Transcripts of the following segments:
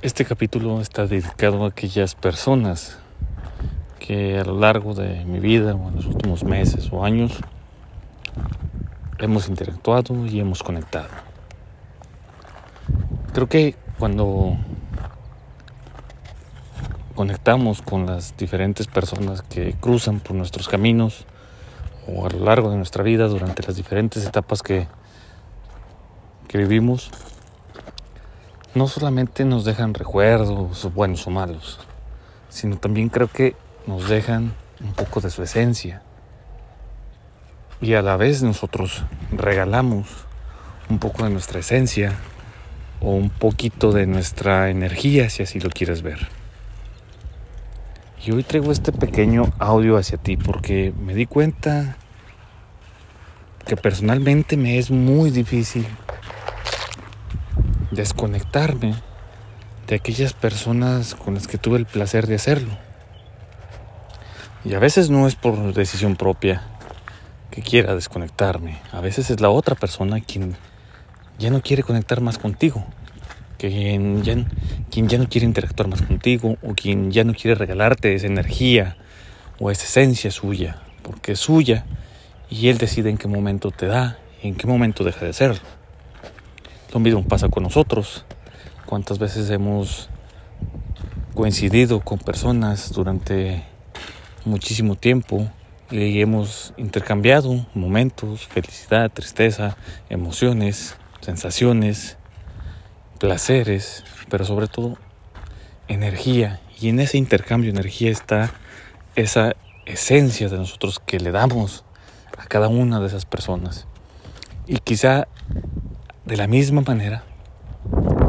Este capítulo está dedicado a aquellas personas que a lo largo de mi vida o en los últimos meses o años hemos interactuado y hemos conectado. Creo que cuando conectamos con las diferentes personas que cruzan por nuestros caminos o a lo largo de nuestra vida durante las diferentes etapas que, que vivimos, no solamente nos dejan recuerdos buenos o malos, sino también creo que nos dejan un poco de su esencia. Y a la vez nosotros regalamos un poco de nuestra esencia o un poquito de nuestra energía, si así lo quieres ver. Y hoy traigo este pequeño audio hacia ti porque me di cuenta que personalmente me es muy difícil desconectarme de aquellas personas con las que tuve el placer de hacerlo. Y a veces no es por decisión propia que quiera desconectarme, a veces es la otra persona quien ya no quiere conectar más contigo, quien ya, no quiere interactuar más contigo o quien ya no quiere regalarte esa energía o esa esencia suya, porque es suya y él decide en qué momento te da y en qué momento deja de ser. Lo mismo pasa con nosotros. ¿Cuántas veces hemos coincidido con personas durante muchísimo tiempo y hemos intercambiado momentos, felicidad, tristeza, emociones, sensaciones, placeres, pero sobre todo energía. Y en ese intercambio de energía está esa esencia de nosotros que le damos a cada una de esas personas. Y quizá de la misma manera,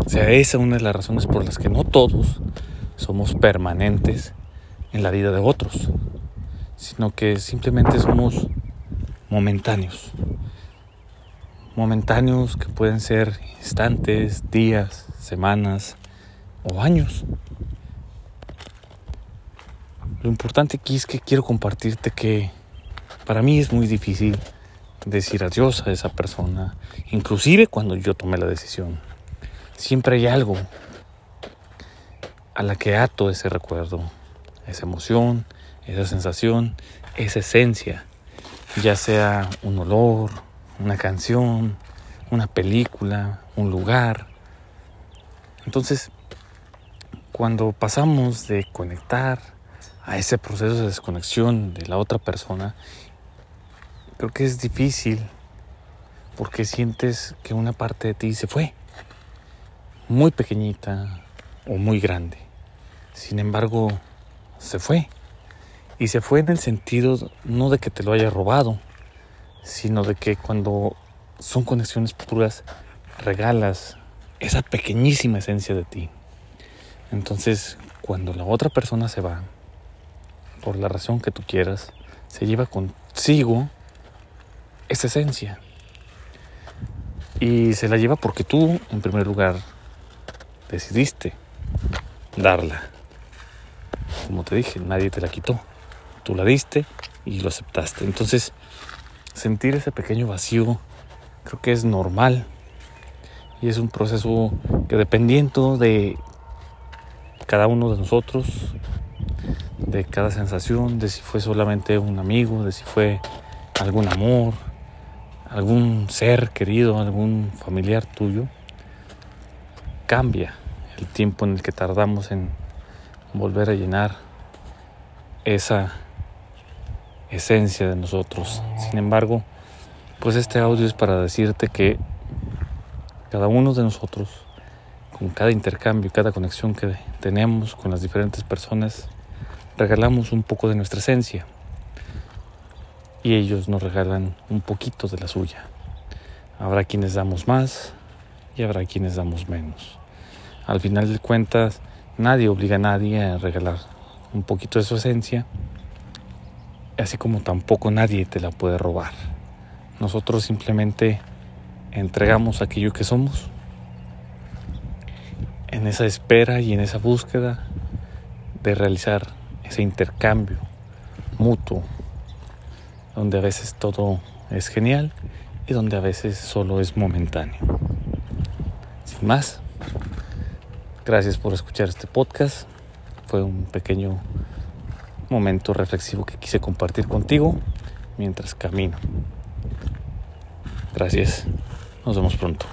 o sea, esa es una de las razones por las que no todos somos permanentes en la vida de otros, sino que simplemente somos momentáneos. Momentáneos que pueden ser instantes, días, semanas o años. Lo importante aquí es que quiero compartirte que para mí es muy difícil decir adiós a esa persona, inclusive cuando yo tomé la decisión. Siempre hay algo a la que ato ese recuerdo, esa emoción, esa sensación, esa esencia, ya sea un olor, una canción, una película, un lugar. Entonces, cuando pasamos de conectar a ese proceso de desconexión de la otra persona Creo que es difícil porque sientes que una parte de ti se fue, muy pequeñita o muy grande. Sin embargo, se fue. Y se fue en el sentido no de que te lo haya robado, sino de que cuando son conexiones puras, regalas esa pequeñísima esencia de ti. Entonces, cuando la otra persona se va, por la razón que tú quieras, se lleva consigo esa esencia. Y se la lleva porque tú, en primer lugar, decidiste darla. Como te dije, nadie te la quitó. Tú la diste y lo aceptaste. Entonces, sentir ese pequeño vacío creo que es normal. Y es un proceso que dependiendo de cada uno de nosotros, de cada sensación, de si fue solamente un amigo, de si fue algún amor, algún ser querido, algún familiar tuyo, cambia el tiempo en el que tardamos en volver a llenar esa esencia de nosotros. Sin embargo, pues este audio es para decirte que cada uno de nosotros, con cada intercambio, cada conexión que tenemos con las diferentes personas, regalamos un poco de nuestra esencia, y ellos nos regalan un poquito de la suya. Habrá quienes damos más y habrá quienes damos menos. Al final de cuentas, nadie obliga a nadie a regalar un poquito de su esencia, así como tampoco nadie te la puede robar. Nosotros simplemente entregamos aquello que somos en esa espera y en esa búsqueda de realizar ese intercambio mutuo donde a veces todo es genial y donde a veces solo es momentáneo. Sin más, Gracias por escuchar este podcast. Fue un pequeño momento reflexivo que quise compartir contigo mientras camino. Gracias. Nos vemos pronto.